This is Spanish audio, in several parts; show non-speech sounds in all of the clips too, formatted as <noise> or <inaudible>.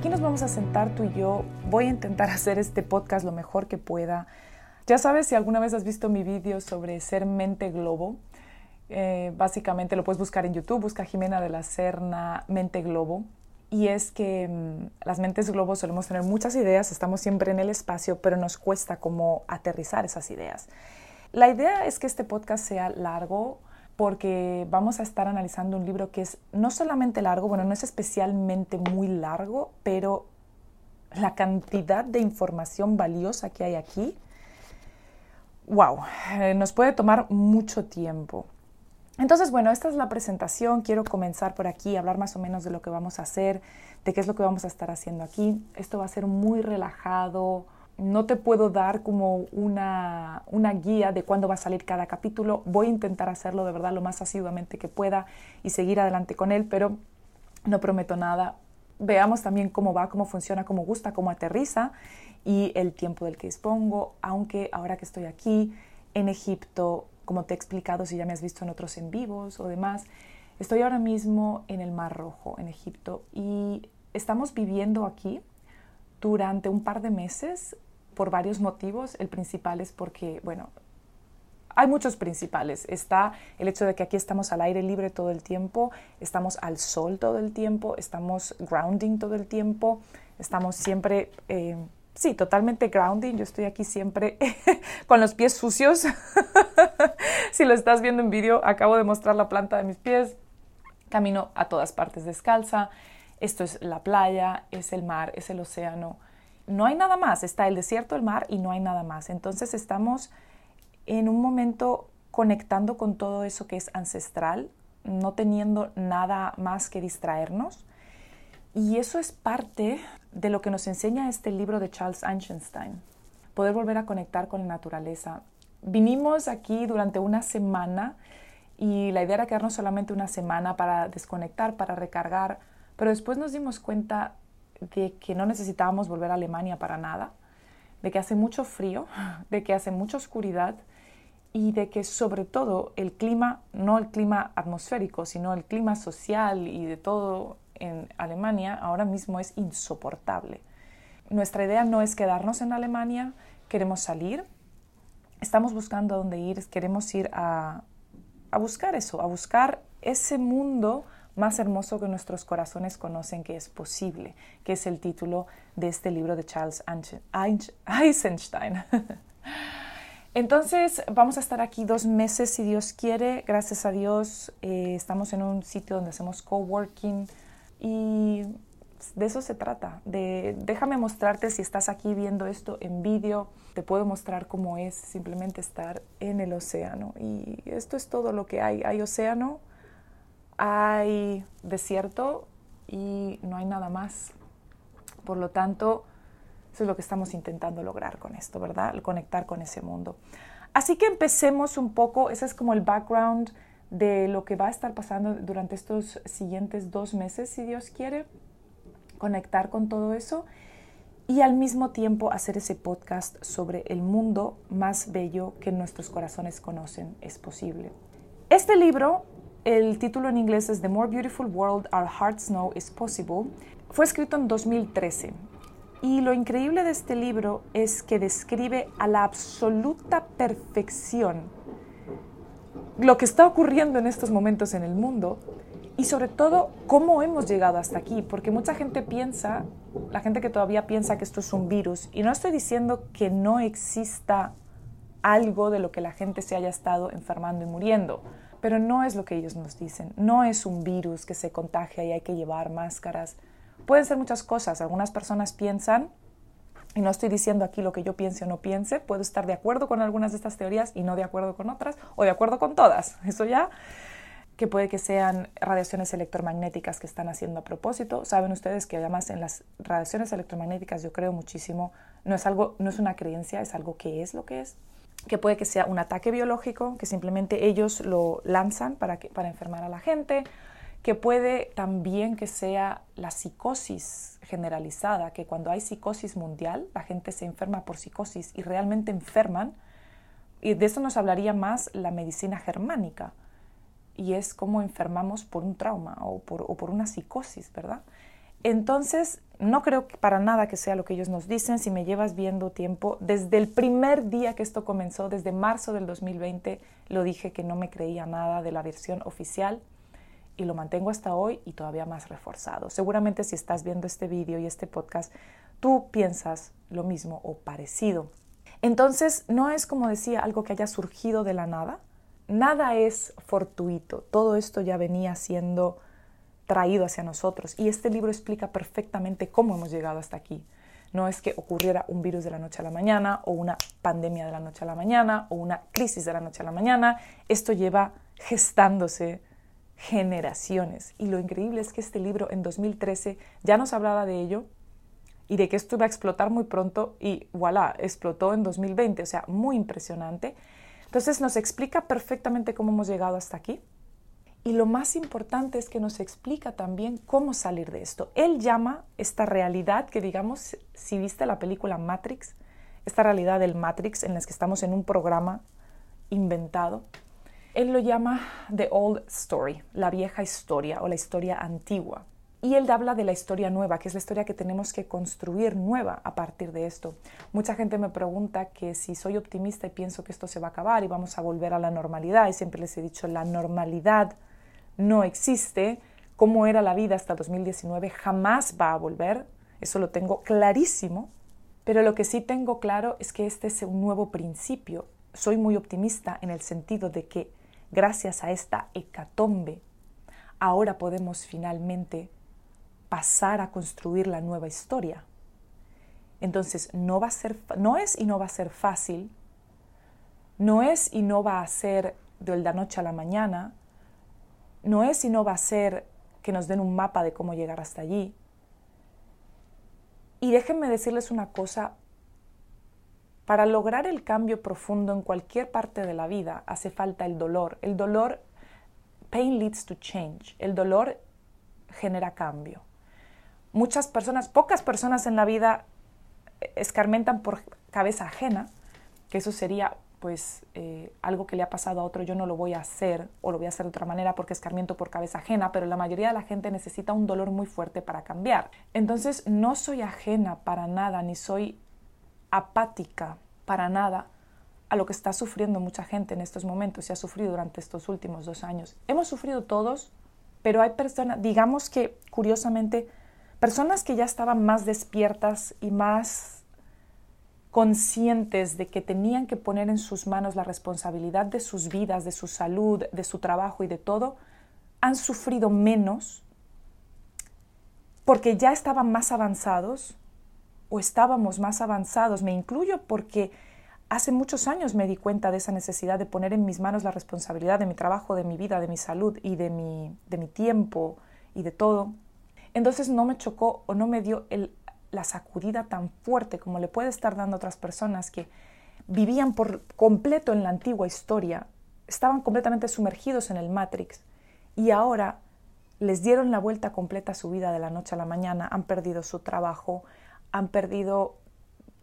Aquí nos vamos a sentar tú y yo. Voy a intentar <laughs> hacer este podcast lo mejor que pueda. Ya sabes, si alguna vez has visto mi vídeo sobre ser mente globo, eh, básicamente lo puedes buscar en YouTube, busca Jimena de la Serna Mente Globo. Y es que mm, las mentes globo solemos tener muchas ideas, estamos siempre en el espacio, pero nos cuesta como aterrizar esas ideas. La idea es que este podcast sea largo, porque vamos a estar analizando un libro que es no solamente largo, bueno, no es especialmente muy largo, pero la cantidad de información valiosa que hay aquí, wow, eh, nos puede tomar mucho tiempo. Entonces, bueno, esta es la presentación. Quiero comenzar por aquí, hablar más o menos de lo que vamos a hacer, de qué es lo que vamos a estar haciendo aquí. Esto va a ser muy relajado, no te puedo dar como una, guía de cuándo va a salir cada capítulo. Voy a intentar hacerlo de verdad lo más asiduamente que pueda y seguir adelante con él, pero no prometo nada. Veamos también cómo va, cómo funciona, cómo gusta, cómo aterriza y el tiempo del que dispongo, aunque ahora que estoy aquí en Egipto, como te he explicado si ya me has visto en otros en vivos o demás, estoy ahora mismo en el Mar Rojo, en Egipto, y estamos viviendo aquí durante un par de meses por varios motivos. El principal es porque, bueno, hay muchos principales. Está el hecho de que aquí estamos al aire libre todo el tiempo, estamos al sol todo el tiempo, estamos grounding todo el tiempo, estamos siempre, eh, sí, totalmente grounding. Yo estoy aquí siempre <laughs> con los pies sucios. <laughs> si lo estás viendo en vídeo, acabo de mostrar la planta de mis pies. Camino a todas partes descalza. Esto es la playa, es el mar, es el océano no hay nada más, está el desierto, el mar y no hay nada más. Entonces estamos en un momento conectando con todo eso que es ancestral, no teniendo nada más que distraernos. Y eso es parte de lo que nos enseña este libro de Charles Einstein, poder volver a conectar con la naturaleza. Vinimos aquí durante una semana y la idea era quedarnos solamente una semana para desconectar, para recargar, pero después nos dimos cuenta de que no necesitábamos volver a Alemania para nada, de que hace mucho frío, <laughs> de que hace mucha oscuridad y de que sobre todo el clima, no el clima atmosférico, sino el clima social y de todo en Alemania ahora mismo es insoportable. Nuestra idea no es quedarnos en Alemania, queremos salir, estamos buscando dónde ir, queremos ir a, a buscar eso, a buscar ese mundo más hermoso que nuestros corazones conocen que es posible, que es el título de este libro de Charles Eisenstein. <laughs> Entonces vamos a estar aquí dos meses si Dios quiere. Gracias a Dios eh, estamos en un sitio donde hacemos coworking y de eso se trata. De, déjame mostrarte si estás aquí viendo esto en vídeo. Te puedo mostrar cómo es simplemente estar en el océano. Y esto es todo lo que hay. Hay océano, hay desierto y no hay nada más. Por lo tanto, eso es lo que estamos intentando lograr con esto, ¿verdad? El conectar con ese mundo. Así que empecemos un poco, ese es como el background de lo que va a estar pasando durante estos siguientes dos meses, si Dios quiere, conectar con todo eso y al mismo tiempo hacer ese podcast sobre el mundo más bello que nuestros corazones conocen es posible. Este libro el título en inglés es The More Beautiful World Our Hearts Know Is Possible. Fue escrito en 2013 y lo increíble de este libro es que describe a la absoluta perfección lo que está ocurriendo en estos momentos en el mundo y sobre todo cómo hemos llegado hasta aquí, porque mucha gente piensa, la gente que todavía piensa que esto es un virus, y no estoy diciendo que no exista algo de lo que la gente se haya estado enfermando y muriendo, pero no es lo que ellos nos dicen, no es un virus que se contagia y hay que llevar máscaras. Pueden ser muchas cosas, algunas personas piensan, y no estoy diciendo aquí lo que yo piense o no piense, puedo estar de acuerdo con algunas de estas teorías y no de acuerdo con otras, o de acuerdo con todas, <laughs> eso ya que puede que sean radiaciones electromagnéticas que están haciendo a propósito. Saben ustedes que además en las radiaciones electromagnéticas yo creo muchísimo, no es algo, no es una creencia, es algo que es lo que es. Que puede que sea un ataque biológico, que simplemente ellos lo lanzan para, que, para enfermar a la gente, que puede también que sea la psicosis generalizada, que cuando hay psicosis mundial, la gente se enferma por psicosis y realmente enferman. Y de eso nos hablaría más la medicina germánica, y es cómo enfermamos por un trauma o por, o por una psicosis, ¿verdad? Entonces, no creo para nada que sea lo que ellos nos dicen. Si me llevas viendo tiempo, desde el primer día que esto comenzó, desde marzo del 2020, lo dije que no me creía nada de la versión oficial y lo mantengo hasta hoy y todavía más reforzado. Seguramente si estás viendo este vídeo y este podcast, tú piensas lo mismo o parecido. Entonces, no es como decía algo que haya surgido de la nada, nada es fortuito, todo esto ya venía siendo traído hacia nosotros y este libro explica perfectamente cómo hemos llegado hasta aquí. No es que ocurriera un virus de la noche a la mañana o una pandemia de la noche a la mañana o una crisis de la noche a la mañana. Esto lleva gestándose generaciones. Y lo increíble es que este libro en 2013 ya nos hablaba de ello y de que esto iba a explotar muy pronto y voilà, explotó en 2020. O sea, muy impresionante. Entonces nos explica perfectamente cómo hemos llegado hasta aquí. Y lo más importante es que nos explica también cómo salir de esto. Él llama esta realidad que digamos, si viste la película Matrix, esta realidad del Matrix en la que estamos en un programa inventado, él lo llama The Old Story, la vieja historia o la historia antigua. Y él habla de la historia nueva, que es la historia que tenemos que construir nueva a partir de esto. Mucha gente me pregunta que si soy optimista y pienso que esto se va a acabar y vamos a volver a la normalidad, y siempre les he dicho, la normalidad no existe, cómo era la vida hasta 2019 jamás va a volver, eso lo tengo clarísimo, pero lo que sí tengo claro es que este es un nuevo principio. Soy muy optimista en el sentido de que gracias a esta hecatombe, ahora podemos finalmente pasar a construir la nueva historia. Entonces, no va a ser no es y no va a ser fácil. No es y no va a ser de la noche a la mañana. No es y no va a ser que nos den un mapa de cómo llegar hasta allí. Y déjenme decirles una cosa, para lograr el cambio profundo en cualquier parte de la vida hace falta el dolor. El dolor, pain leads to change. El dolor genera cambio muchas personas, pocas personas en la vida escarmentan por cabeza ajena, que eso sería pues eh, algo que le ha pasado a otro, yo no lo voy a hacer o lo voy a hacer de otra manera porque escarmiento por cabeza ajena, pero la mayoría de la gente necesita un dolor muy fuerte para cambiar. Entonces no soy ajena para nada, ni soy apática para nada a lo que está sufriendo mucha gente en estos momentos y ha sufrido durante estos últimos dos años. Hemos sufrido todos, pero hay personas, digamos que curiosamente, personas que ya estaban más despiertas y más conscientes de que tenían que poner en sus manos la responsabilidad de sus vidas, de su salud, de su trabajo y de todo, han sufrido menos porque ya estaban más avanzados o estábamos más avanzados. Me incluyo porque hace muchos años me di cuenta de esa necesidad de poner en mis manos la responsabilidad de mi trabajo, de mi vida, de mi salud y de mi, de mi tiempo y de todo. Entonces no me chocó o no me dio la sacudida tan fuerte como le puede estar dando a otras personas que vivían por completo en la antigua historia, estaban completamente sumergidos en el Matrix y ahora les dieron la vuelta completa a su vida de la noche a la mañana, han perdido su trabajo, han perdido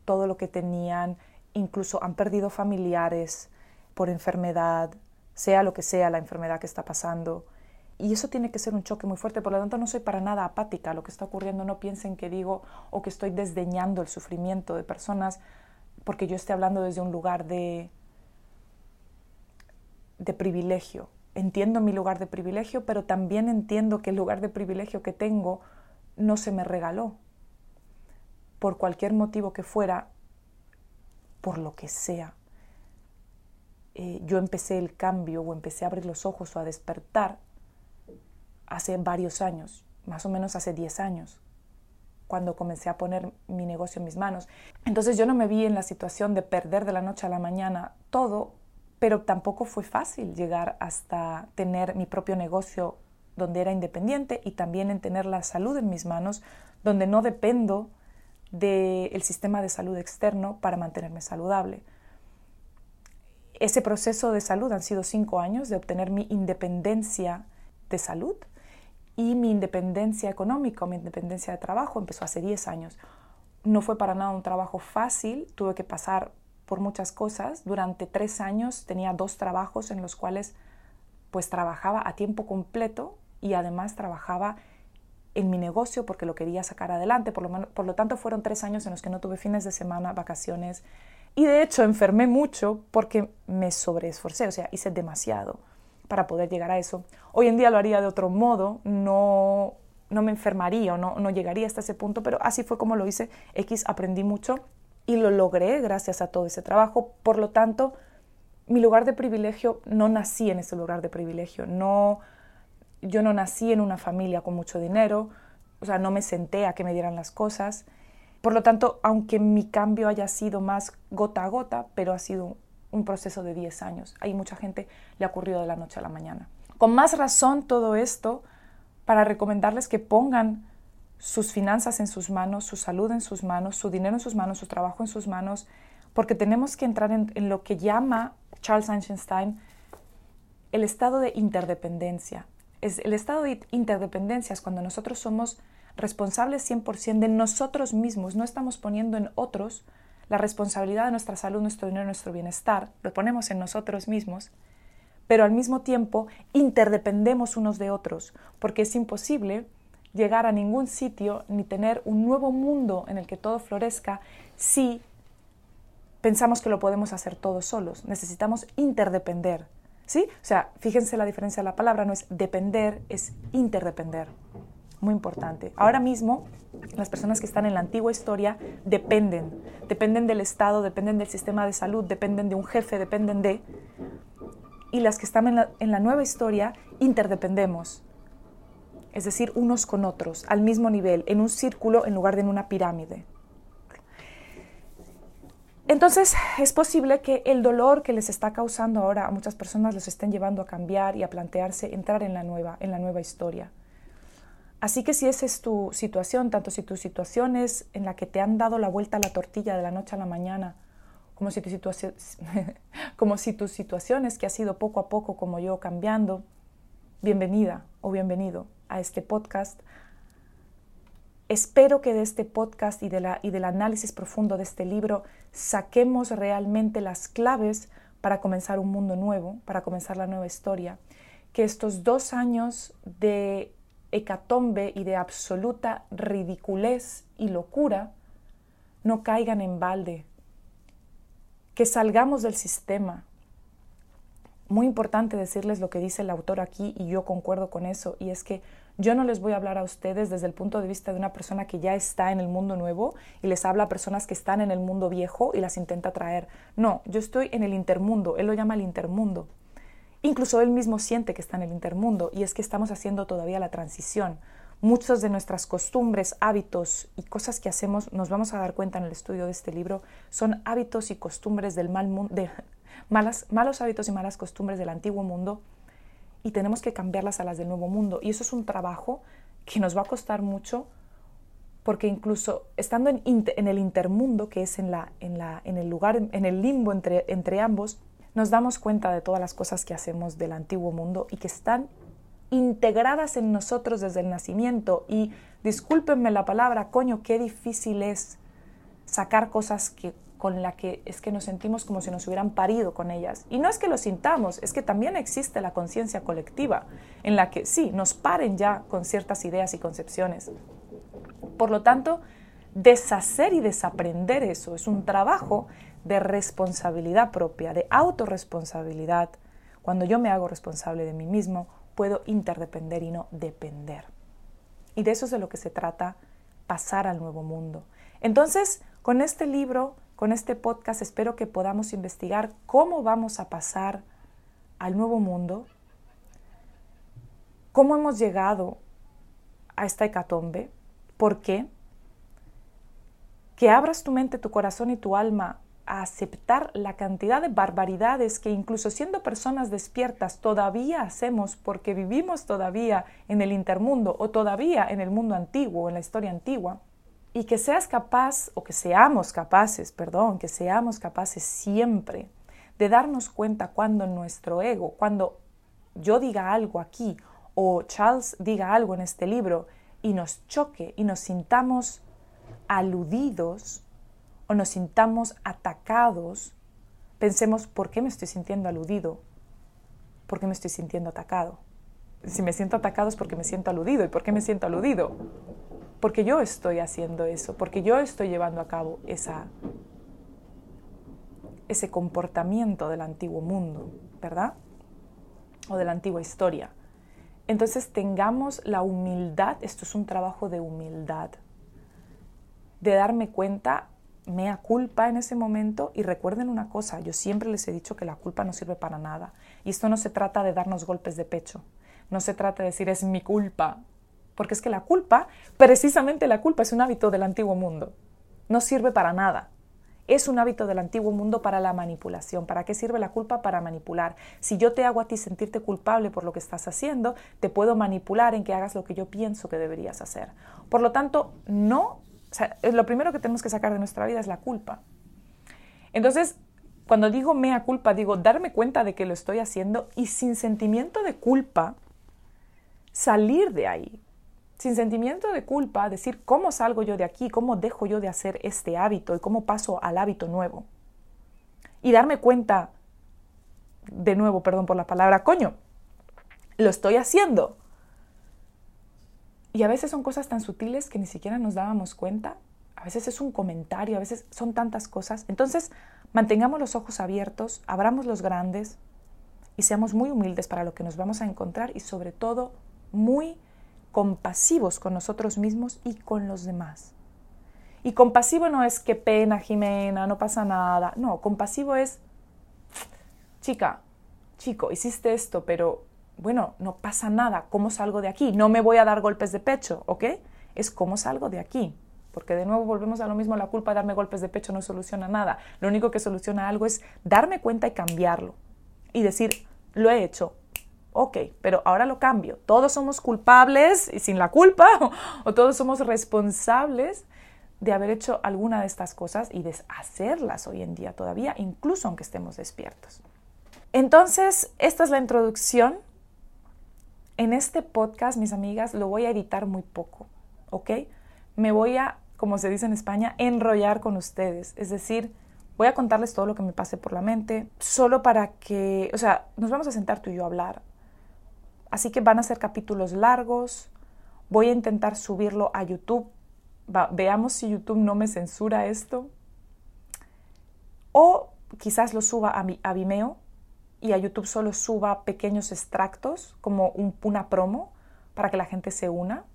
todo lo que tenían, incluso han perdido familiares por enfermedad, sea lo que sea la enfermedad que está pasando. Y eso tiene que ser un choque muy fuerte. Por lo tanto, no soy para nada apática a lo que está ocurriendo. No piensen que digo o que estoy desdeñando el sufrimiento de personas porque yo esté hablando desde un lugar de, de privilegio. entiendo mi lugar de privilegio, pero también entiendo que el lugar de privilegio que tengo no se me regaló. Por cualquier motivo que fuera, por lo que sea. Eh, yo empecé el cambio o empecé a abrir los ojos o a despertar hace varios años, más o menos hace 10 años, cuando comencé a poner mi negocio en mis manos. Entonces yo no me vi en la situación de perder de la noche a la mañana todo, pero tampoco fue fácil llegar hasta tener mi propio negocio donde era independiente y también en tener la salud en mis manos, donde no dependo del sistema de salud externo para mantenerme saludable. Ese proceso de salud han sido cinco años de obtener mi independencia de salud y mi independencia económica, mi independencia de trabajo empezó hace 10 años. No fue para nada un trabajo fácil, tuve que pasar por muchas cosas. Durante tres años tenía dos trabajos en los cuales pues trabajaba a tiempo completo y además trabajaba en mi negocio porque lo quería sacar adelante. Por lo, por lo tanto, fueron tres años en los que no tuve fines de semana, vacaciones. Y de hecho enfermé mucho porque me sobreesforcé, o sea, hice demasiado para poder llegar a eso. Hoy en día lo haría de otro modo, no, no me enfermaría o no, no llegaría hasta ese punto, pero así fue como lo hice. X aprendí mucho y lo logré gracias a todo ese trabajo. Por lo tanto, mi lugar de privilegio, no nací en ese lugar de privilegio. No, yo no nací en una familia con mucho dinero, o sea, no me senté a que me dieran las cosas. Por lo tanto, aunque mi cambio haya sido más gota a gota, pero ha sido un proceso de 10 años. Hay mucha gente le ha ocurrido de la noche a la mañana. Con más razón todo esto para recomendarles que pongan sus finanzas en sus manos, su salud en sus manos, su dinero en sus manos, su trabajo en sus manos, porque tenemos que entrar en, en lo que llama Charles Einstein el estado de interdependencia. Es, el estado de interdependencia es cuando nosotros somos responsables 100% de nosotros mismos, no estamos poniendo en otros la responsabilidad de nuestra salud, nuestro dinero, nuestro bienestar, lo ponemos en nosotros mismos, pero al mismo tiempo interdependemos unos de otros, porque es imposible llegar a ningún sitio ni tener un nuevo mundo en el que todo florezca si pensamos que lo podemos hacer todos solos. Necesitamos interdepender. ¿Sí? O sea, fíjense la diferencia de la palabra, no es depender, es interdepender muy importante. Ahora mismo, las personas que están en la antigua historia dependen, dependen del Estado, dependen del sistema de salud, dependen de un jefe, dependen de... Y las que están en la, nueva historia interdependemos, es decir, unos con otros, al mismo nivel, en un círculo en lugar de en una pirámide. Entonces, es posible que el dolor que les está causando ahora a muchas personas los estén llevando a cambiar y a plantearse entrar en la nueva, en la nueva historia. Así que si esa es tu situación, tanto si tu situación es en la que te han dado la vuelta a la tortilla de la noche a la mañana, como si tu situación, <laughs> es que ha sido poco a poco como yo cambiando, bienvenida o bienvenido a este podcast. Espero que de este podcast y del análisis profundo de este libro saquemos realmente las claves para comenzar un mundo nuevo, para comenzar la nueva historia. Que estos dos años de hecatombe y de absoluta ridiculez y locura no caigan en balde, que salgamos del sistema. Muy importante decirles lo que dice el autor aquí y yo concuerdo con eso, y es que yo no les voy a hablar a ustedes desde el punto de vista de una persona que ya está en el mundo nuevo y les habla a personas que están en el mundo viejo y las intenta traer. No, yo estoy en el intermundo, él lo llama el intermundo. Incluso él mismo siente que está en el intermundo y es que estamos haciendo todavía la transición. Muchas de nuestras costumbres, hábitos y cosas que hacemos, nos vamos a dar cuenta en el estudio de este libro, son hábitos y costumbres del mal mundo, <laughs> malos hábitos y malas costumbres del antiguo mundo y tenemos que cambiarlas a las del nuevo mundo. Y eso es un trabajo que nos va a costar mucho porque incluso estando en, el intermundo, que es en, la, en, el lugar, en el limbo entre ambos, nos damos cuenta de todas las cosas que hacemos del antiguo mundo y que están integradas en nosotros desde el nacimiento. Y discúlpenme la palabra, coño, qué difícil es sacar cosas que con la que es que nos sentimos como si nos hubieran parido con ellas. Y no es que lo sintamos, es que también existe la conciencia colectiva, en la que sí, nos paren ya con ciertas ideas y concepciones. Por lo tanto, deshacer y desaprender eso es un trabajo de responsabilidad propia, de autorresponsabilidad. Cuando yo me hago responsable de mí mismo, puedo interdepender y no depender. Y de eso es de lo que se trata, pasar al nuevo mundo. Entonces, con este libro, con este podcast, espero que podamos investigar cómo vamos a pasar al nuevo mundo, cómo hemos llegado a esta hecatombe, por qué, que abras tu mente, tu corazón y tu alma aceptar la cantidad de barbaridades que incluso siendo personas despiertas todavía hacemos porque vivimos todavía en el intermundo o todavía en el mundo antiguo, en la historia antigua, y que seas capaz, o que seamos capaces, perdón, que seamos capaces siempre de darnos cuenta cuando nuestro ego, cuando yo diga algo aquí o Charles diga algo en este libro y nos choque y nos sintamos aludidos o nos sintamos atacados, pensemos, ¿por qué me estoy sintiendo aludido? ¿Por qué me estoy sintiendo atacado? Si me siento atacado es porque me siento aludido. ¿Y por qué me siento aludido? Porque yo estoy haciendo eso, porque yo estoy llevando a cabo esa, ese comportamiento del antiguo mundo, ¿verdad? O de la antigua historia. Entonces tengamos la humildad, esto es un trabajo de humildad, de darme cuenta, mea culpa en ese momento y recuerden una cosa, yo siempre les he dicho que la culpa no sirve para nada y esto no se trata de darnos golpes de pecho, no se trata de decir es mi culpa, porque es que la culpa, precisamente la culpa es un hábito del antiguo mundo, no sirve para nada. Es un hábito del antiguo mundo para la manipulación. ¿Para qué sirve la culpa? Para manipular. Si yo te hago a ti sentirte culpable por lo que estás haciendo, te puedo manipular en que hagas lo que yo pienso que deberías hacer. Por lo tanto, no lo primero que tenemos que sacar de nuestra vida es la culpa. Entonces, cuando digo mea culpa, digo darme cuenta de que lo estoy haciendo y sin sentimiento de culpa, salir de ahí. Sin sentimiento de culpa, decir cómo salgo yo de aquí, cómo dejo yo de hacer este hábito y cómo paso al hábito nuevo. Y darme cuenta, de nuevo, perdón por la palabra, coño, lo estoy haciendo y a veces son cosas tan sutiles que ni siquiera nos dábamos cuenta. A veces es un comentario, a veces son tantas cosas. Entonces, mantengamos los ojos abiertos, abramos los grandes y seamos muy humildes para lo que nos vamos a encontrar y sobre todo muy compasivos con nosotros mismos y con los demás. Y compasivo no es que pena, Jimena, no pasa nada. No, compasivo es, chica, chico, hiciste esto, pero bueno, no pasa nada, ¿cómo salgo de aquí? No me voy a dar golpes de pecho, ¿ok? Es cómo salgo de aquí. Porque de nuevo volvemos a lo mismo, la culpa de darme golpes de pecho no soluciona nada. Lo único que soluciona algo es darme cuenta y cambiarlo. Y decir, lo he hecho, ok, pero ahora lo cambio. Todos somos culpables y sin la culpa, <laughs> o, todos somos responsables de haber hecho alguna de estas cosas y de hacerlas hoy en día todavía, incluso aunque estemos despiertos. Entonces, esta es la introducción en este podcast, mis amigas, lo voy a editar muy poco, ¿ok? Me voy a, como se dice en España, enrollar con ustedes. Es decir, voy a contarles todo lo que me pase por la mente, solo para que, o sea, nos vamos a sentar tú y yo a hablar. Así que van a ser capítulos largos. Voy a intentar subirlo a YouTube. veamos si YouTube no me censura esto. O quizás lo suba a, Vimeo, y a YouTube solo suba pequeños extractos como un, una promo para que la gente se una.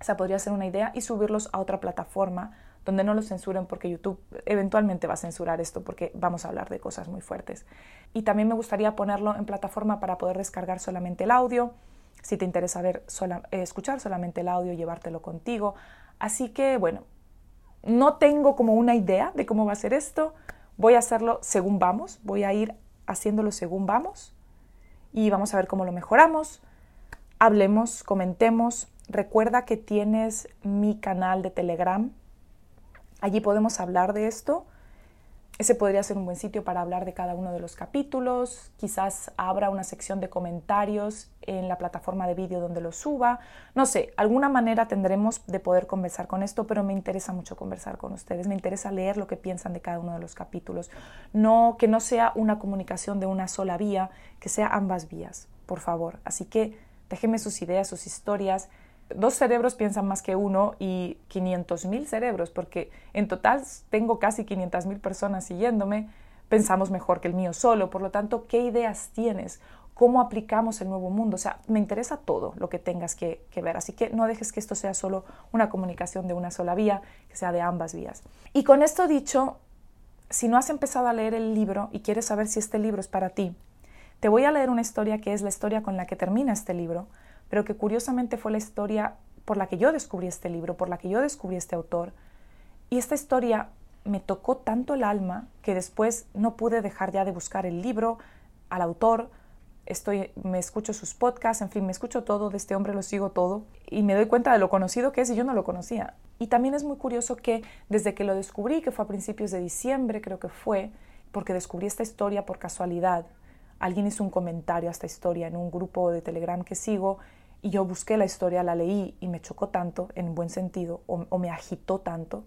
Esa podría ser una idea y subirlos a otra plataforma donde no los censuren porque YouTube eventualmente va a censurar esto porque vamos a hablar de cosas muy fuertes. Y también me gustaría ponerlo en plataforma para poder descargar solamente el audio, si te interesa ver eh, escuchar solamente el audio, llevártelo contigo. Así que bueno, no tengo como una idea de cómo va a ser esto. Voy a hacerlo según vamos, voy a ir haciéndolo según vamos y vamos a ver cómo lo mejoramos. Hablemos, comentemos. Recuerda que tienes mi canal de Telegram. Allí podemos hablar de esto ese podría ser un buen sitio para hablar de cada uno de los capítulos. Quizás abra una sección de comentarios en la plataforma de vídeo donde lo suba. No sé, alguna manera tendremos de poder conversar con esto, pero me interesa mucho conversar con ustedes. Me interesa leer lo que piensan de cada uno de los capítulos. No que no sea una comunicación de una sola vía, que sea ambas vías, por favor. Así que déjenme sus ideas, sus historias dos cerebros piensan más que uno y 500 mil cerebros, porque en total tengo casi 500 mil personas siguiéndome, pensamos mejor que el mío solo. Por lo tanto, ¿qué ideas tienes? ¿Cómo aplicamos el nuevo mundo? O sea, me interesa todo lo que tengas que, que ver. Así que no dejes que esto sea solo una comunicación de una sola vía, que sea de ambas vías. Y con esto dicho, si no has empezado a leer el libro y quieres saber si este libro es para ti, te voy a leer una historia que es la historia con la que termina este libro, pero que curiosamente fue la historia por la que yo descubrí este libro, por la que yo descubrí este autor. Y esta historia me tocó tanto el alma que después no pude dejar ya de buscar el libro, al autor, estoy, me escucho sus podcasts, en fin, me escucho todo de este hombre, lo sigo todo y me doy cuenta de lo conocido que es y yo no lo conocía. Y también es muy curioso que desde que lo descubrí, que fue a principios de diciembre creo que fue, porque descubrí esta historia por casualidad, alguien hizo un comentario a esta historia en un grupo de Telegram que sigo y yo busqué la historia, la leí y me chocó tanto, en buen sentido, o, o me agitó tanto,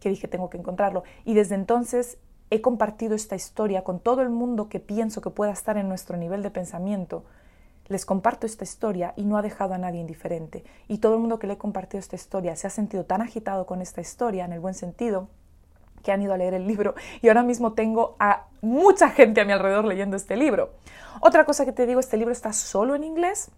que dije tengo que encontrarlo. Y desde entonces he compartido esta historia con todo el mundo que pienso que pueda estar en nuestro nivel de pensamiento. Les comparto esta historia y no ha dejado a nadie indiferente. Y todo el mundo que le he compartido esta historia se ha sentido tan agitado con esta historia, en el buen sentido, que han ido a leer el libro. Y ahora mismo tengo a mucha gente a mi alrededor leyendo este libro. Otra cosa que te digo, este libro está solo en inglés,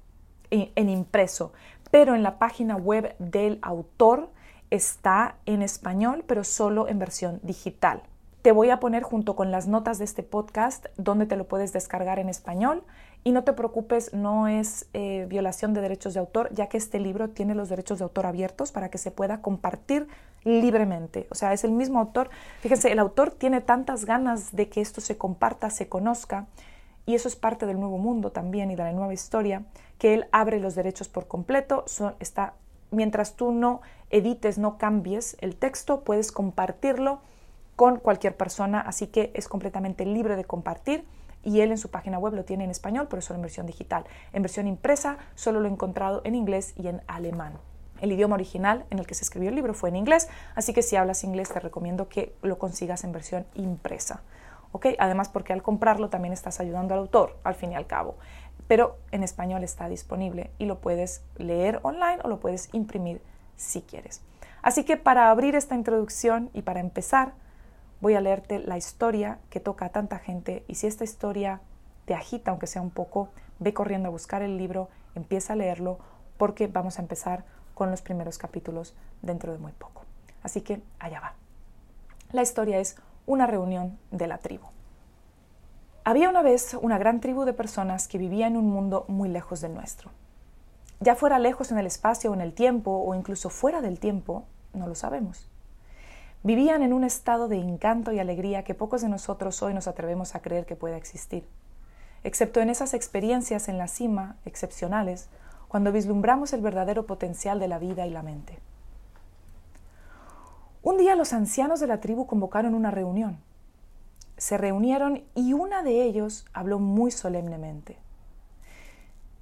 en impreso, pero en la página web del autor está en español, pero solo en versión digital. Te voy a poner junto con las notas de este podcast donde te lo puedes descargar en español y no te preocupes, no es eh, violación de derechos de autor, ya que este libro tiene los derechos de autor abiertos para que se pueda compartir libremente. O sea, es el mismo autor. Fíjense, el autor tiene tantas ganas de que esto se comparta, se conozca, y eso es parte del nuevo mundo también y de la nueva historia, que él abre los derechos por completo, está, mientras tú no edites, no cambies el texto, puedes compartirlo con cualquier persona, así que es completamente libre de compartir y él en su página web lo tiene en español, pero solo en versión digital. En versión impresa solo lo he encontrado en inglés y en alemán. El idioma original en el que se escribió el libro fue en inglés, así que si hablas inglés te recomiendo que lo consigas en versión impresa. ¿ok? Además porque al comprarlo también estás ayudando al autor, al fin y al cabo. Pero en español está disponible y lo puedes leer online o lo puedes imprimir si quieres. Así que para abrir esta introducción y para empezar, voy a leerte la historia que toca a tanta gente y si esta historia te agita, aunque sea un poco, ve corriendo a buscar el libro, empieza a leerlo porque vamos a empezar con los primeros capítulos dentro de muy poco. Así que allá va. La historia es una reunión de la tribu. Había una vez una gran tribu de personas que vivía en un mundo muy lejos del nuestro. Ya fuera lejos en el espacio o en el tiempo o incluso fuera del tiempo, no lo sabemos. Vivían en un estado de encanto y alegría que pocos de nosotros hoy nos atrevemos a creer que pueda existir, excepto en esas experiencias en la cima, excepcionales, cuando vislumbramos el verdadero potencial de la vida y la mente. Un día los ancianos de la tribu convocaron una reunión. Se reunieron y una de ellos habló muy solemnemente.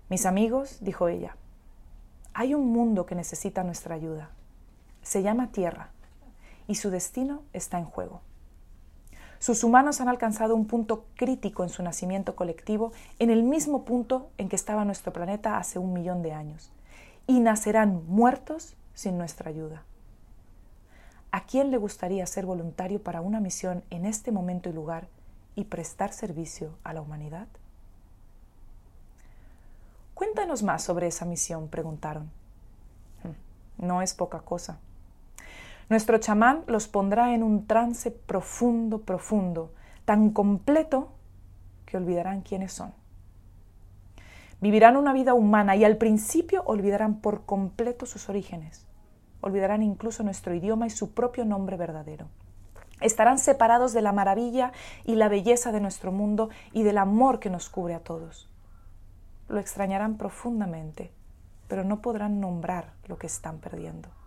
Mis amigos, dijo ella, hay un mundo que necesita nuestra ayuda. Se llama Tierra y su destino está en juego. Sus humanos han alcanzado un punto crítico en su nacimiento colectivo, en el mismo punto en que estaba nuestro planeta hace un millón de años, y nacerán muertos sin nuestra ayuda. ¿A quién le gustaría ser voluntario para una misión en este momento y lugar y prestar servicio a la humanidad? Cuéntanos más sobre esa misión, preguntaron. Hmm, no es poca cosa. Nuestro chamán los pondrá en un trance profundo, profundo, tan completo que olvidarán quiénes son. Vivirán una vida humana y al principio olvidarán por completo sus orígenes. Olvidarán incluso nuestro idioma y su propio nombre verdadero. Estarán separados de la maravilla y la belleza de nuestro mundo y del amor que nos cubre a todos. Lo extrañarán profundamente, pero no podrán nombrar lo que están perdiendo.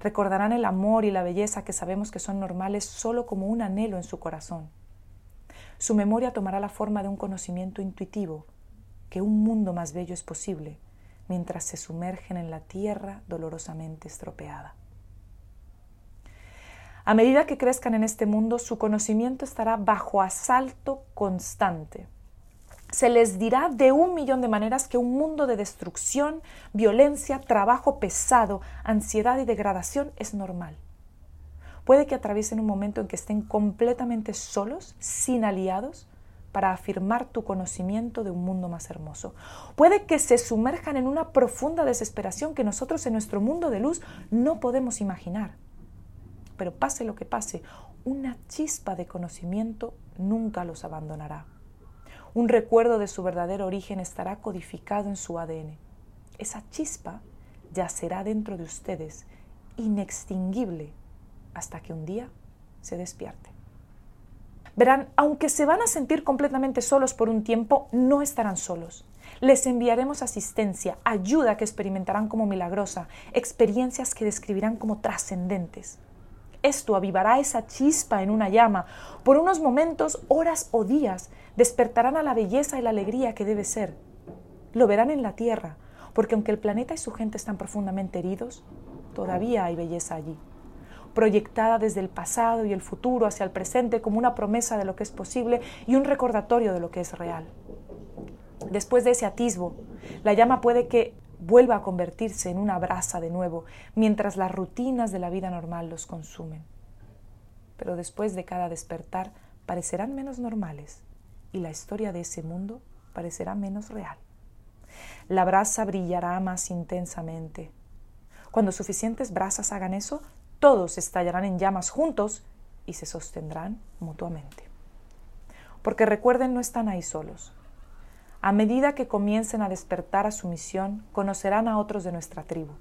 Recordarán el amor y la belleza que sabemos que son normales solo como un anhelo en su corazón. Su memoria tomará la forma de un conocimiento intuitivo, que un mundo más bello es posible, mientras se sumergen en la tierra dolorosamente estropeada. A medida que crezcan en este mundo, su conocimiento estará bajo asalto constante se les dirá de un millón de maneras que un mundo de destrucción, violencia, trabajo pesado, ansiedad y degradación es normal. Puede que atraviesen un momento en que estén completamente solos, sin aliados, para afirmar tu conocimiento de un mundo más hermoso. Puede que se sumerjan en una profunda desesperación que nosotros en nuestro mundo de luz no podemos imaginar. Pero pase lo que pase, una chispa de conocimiento nunca los abandonará. Un recuerdo de su verdadero origen estará codificado en su ADN. Esa chispa yacerá dentro de ustedes, inextinguible, hasta que un día se despierte. Verán, aunque se van a sentir completamente solos por un tiempo, no estarán solos. Les enviaremos asistencia, ayuda que experimentarán como milagrosa, experiencias que describirán como trascendentes. Esto avivará esa chispa en una llama. Por unos momentos, horas o días, despertarán a la belleza y la alegría que debe ser. Lo verán en la Tierra, porque aunque el planeta y su gente están profundamente heridos, todavía hay belleza allí, proyectada desde el pasado y el futuro hacia el presente como una promesa de lo que es posible y un recordatorio de lo que es real. Después de ese atisbo, la llama puede que vuelva a convertirse en una brasa de nuevo, mientras las rutinas de la vida normal los consumen. Pero después de cada despertar parecerán menos normales y la historia de ese mundo parecerá menos real. La brasa brillará más intensamente. Cuando suficientes brasas hagan eso, todos estallarán en llamas juntos y se sostendrán mutuamente. Porque recuerden, no están ahí solos. A medida que comiencen a despertar a su misión, conocerán a otros de nuestra tribu.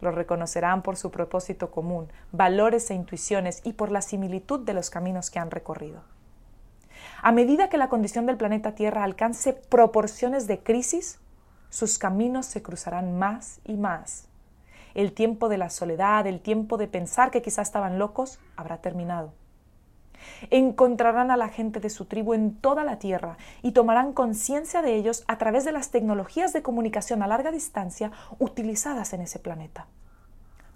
Los reconocerán por su propósito común, valores e intuiciones y por la similitud de los caminos que han recorrido. A medida que la condición del planeta Tierra alcance proporciones de crisis, sus caminos se cruzarán más y más. El tiempo de la soledad, el tiempo de pensar que quizás estaban locos, habrá terminado. Encontrarán a la gente de su tribu en toda la tierra y tomarán conciencia de ellos a través de las tecnologías de comunicación a larga distancia utilizadas en ese planeta.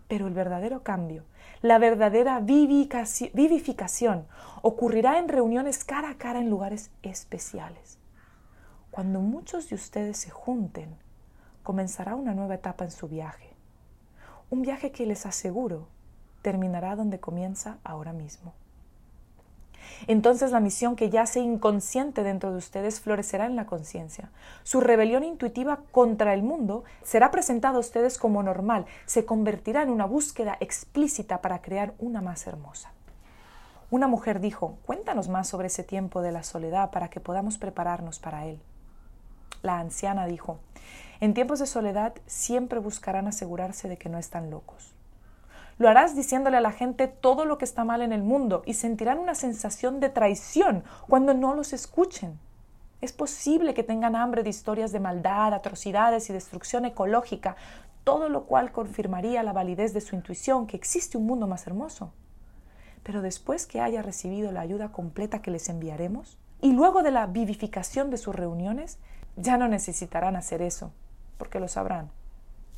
Pero el verdadero cambio, la verdadera vivificación ocurrirá en reuniones cara a cara en lugares especiales. Cuando muchos de ustedes se junten, comenzará una nueva etapa en su viaje. Un viaje que les aseguro terminará donde comienza ahora mismo. Entonces la misión que yace inconsciente dentro de ustedes florecerá en la conciencia. Su rebelión intuitiva contra el mundo será presentada a ustedes como normal, se convertirá en una búsqueda explícita para crear una más hermosa. Una mujer dijo, cuéntanos más sobre ese tiempo de la soledad para que podamos prepararnos para él. La anciana dijo, en tiempos de soledad siempre buscarán asegurarse de que no están locos. Lo harás diciéndole a la gente todo lo que está mal en el mundo y sentirán una sensación de traición cuando no los escuchen. Es posible que tengan hambre de historias de maldad, atrocidades y destrucción ecológica, todo lo cual confirmaría la validez de su intuición que existe un mundo más hermoso. Pero después que haya recibido la ayuda completa que les enviaremos, y luego de la vivificación de sus reuniones, ya no necesitarán hacer eso, porque lo sabrán.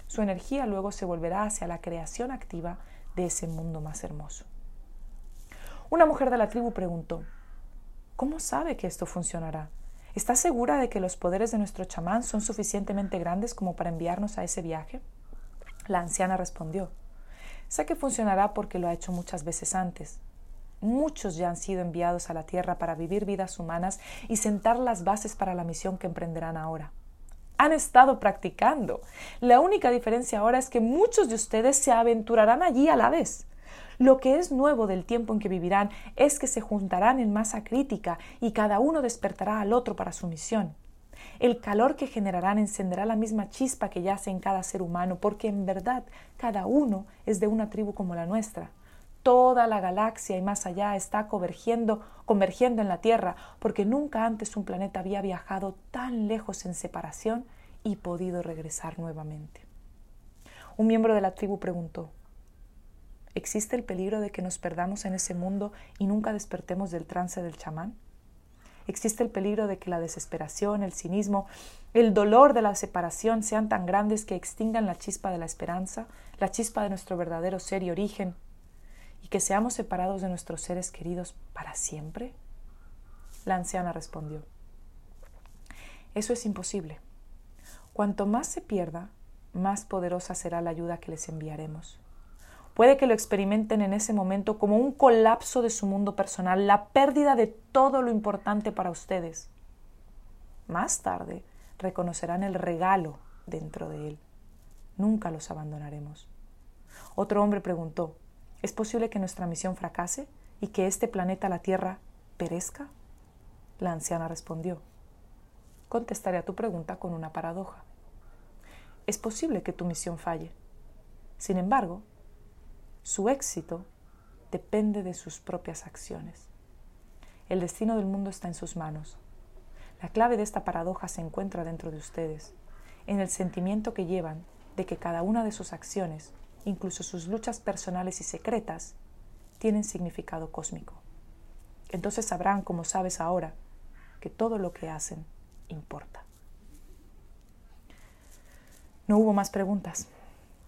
Su energía luego se volverá hacia la creación activa de ese mundo más hermoso. Una mujer de la tribu preguntó, ¿Cómo sabe que esto funcionará? ¿Está segura de que los poderes de nuestro chamán son suficientemente grandes como para enviarnos a ese viaje? La anciana respondió, Sé que funcionará porque lo ha hecho muchas veces antes. Muchos ya han sido enviados a la Tierra para vivir vidas humanas y sentar las bases para la misión que emprenderán ahora han estado practicando. La única diferencia ahora es que muchos de ustedes se aventurarán allí a la vez. Lo que es nuevo del tiempo en que vivirán es que se juntarán en masa crítica y cada uno despertará al otro para su misión. El calor que generarán encenderá la misma chispa que yace en cada ser humano, porque en verdad cada uno es de una tribu como la nuestra. Toda la galaxia y más allá está convergiendo, convergiendo en la Tierra, porque nunca antes un planeta había viajado tan lejos en separación y podido regresar nuevamente. Un miembro de la tribu preguntó, ¿existe el peligro de que nos perdamos en ese mundo y nunca despertemos del trance del chamán? ¿Existe el peligro de que la desesperación, el cinismo, el dolor de la separación sean tan grandes que extingan la chispa de la esperanza, la chispa de nuestro verdadero ser y origen, y que seamos separados de nuestros seres queridos para siempre? La anciana respondió, eso es imposible. Cuanto más se pierda, más poderosa será la ayuda que les enviaremos. Puede que lo experimenten en ese momento como un colapso de su mundo personal, la pérdida de todo lo importante para ustedes. Más tarde reconocerán el regalo dentro de él. Nunca los abandonaremos. Otro hombre preguntó, ¿es posible que nuestra misión fracase y que este planeta, la Tierra, perezca? La anciana respondió, contestaré a tu pregunta con una paradoja. Es posible que tu misión falle. Sin embargo, su éxito depende de sus propias acciones. El destino del mundo está en sus manos. La clave de esta paradoja se encuentra dentro de ustedes, en el sentimiento que llevan de que cada una de sus acciones, incluso sus luchas personales y secretas, tienen significado cósmico. Entonces sabrán, como sabes ahora, que todo lo que hacen importa. No hubo más preguntas.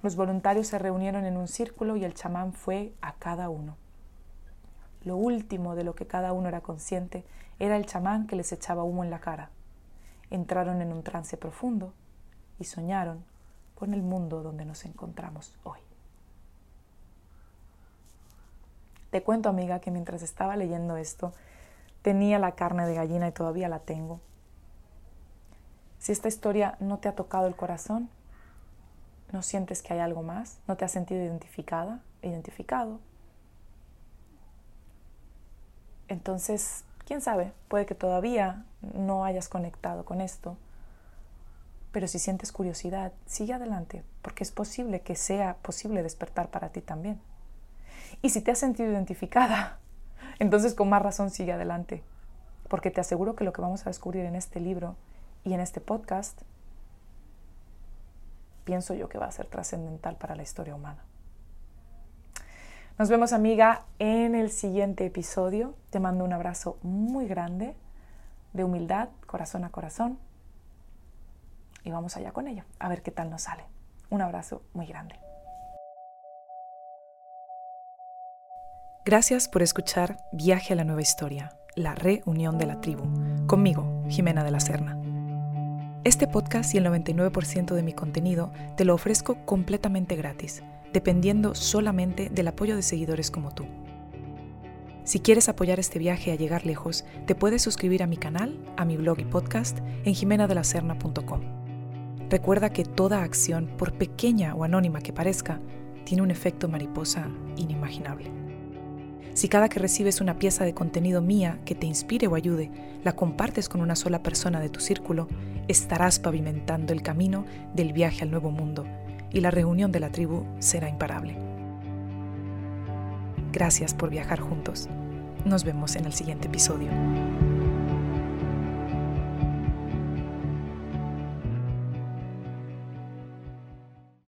Los voluntarios se reunieron en un círculo y el chamán fue a cada uno. Lo último de lo que cada uno era consciente era el chamán que les echaba humo en la cara. Entraron en un trance profundo y soñaron con el mundo donde nos encontramos hoy. Te cuento, amiga, que mientras estaba leyendo esto, tenía la carne de gallina y todavía la tengo. Si esta historia no te ha tocado el corazón, no sientes que hay algo más, no te has sentido identificada, identificado, entonces, quién sabe, puede que todavía no hayas conectado con esto, pero si sientes curiosidad, sigue adelante, porque es posible que sea posible despertar para ti también. Y si te has sentido identificada, <laughs> entonces con más razón sigue adelante, porque te aseguro que lo que vamos a descubrir en este libro y en este podcast, pienso yo que va a ser trascendental para la historia humana. Nos vemos amiga en el siguiente episodio. Te mando un abrazo muy grande, de humildad, corazón a corazón. Y vamos allá con ello, a ver qué tal nos sale. Un abrazo muy grande. Gracias por escuchar Viaje a la Nueva Historia, la reunión de la tribu, conmigo, Jimena de la Serna. Este podcast y el 99% de mi contenido te lo ofrezco completamente gratis dependiendo solamente del apoyo de seguidores como tú. Si quieres apoyar este viaje a llegar lejos, te puedes suscribir a mi canal, a mi blog y podcast en jimenadelacerna.com. Recuerda que toda acción, por pequeña o anónima que parezca, tiene un efecto mariposa inimaginable. Si cada que recibes una pieza de contenido mía que te inspire o ayude, la compartes con una sola persona de tu círculo, estarás pavimentando el camino del viaje al nuevo mundo y la reunión de la tribu será imparable. Gracias por viajar juntos. Nos vemos en el siguiente episodio.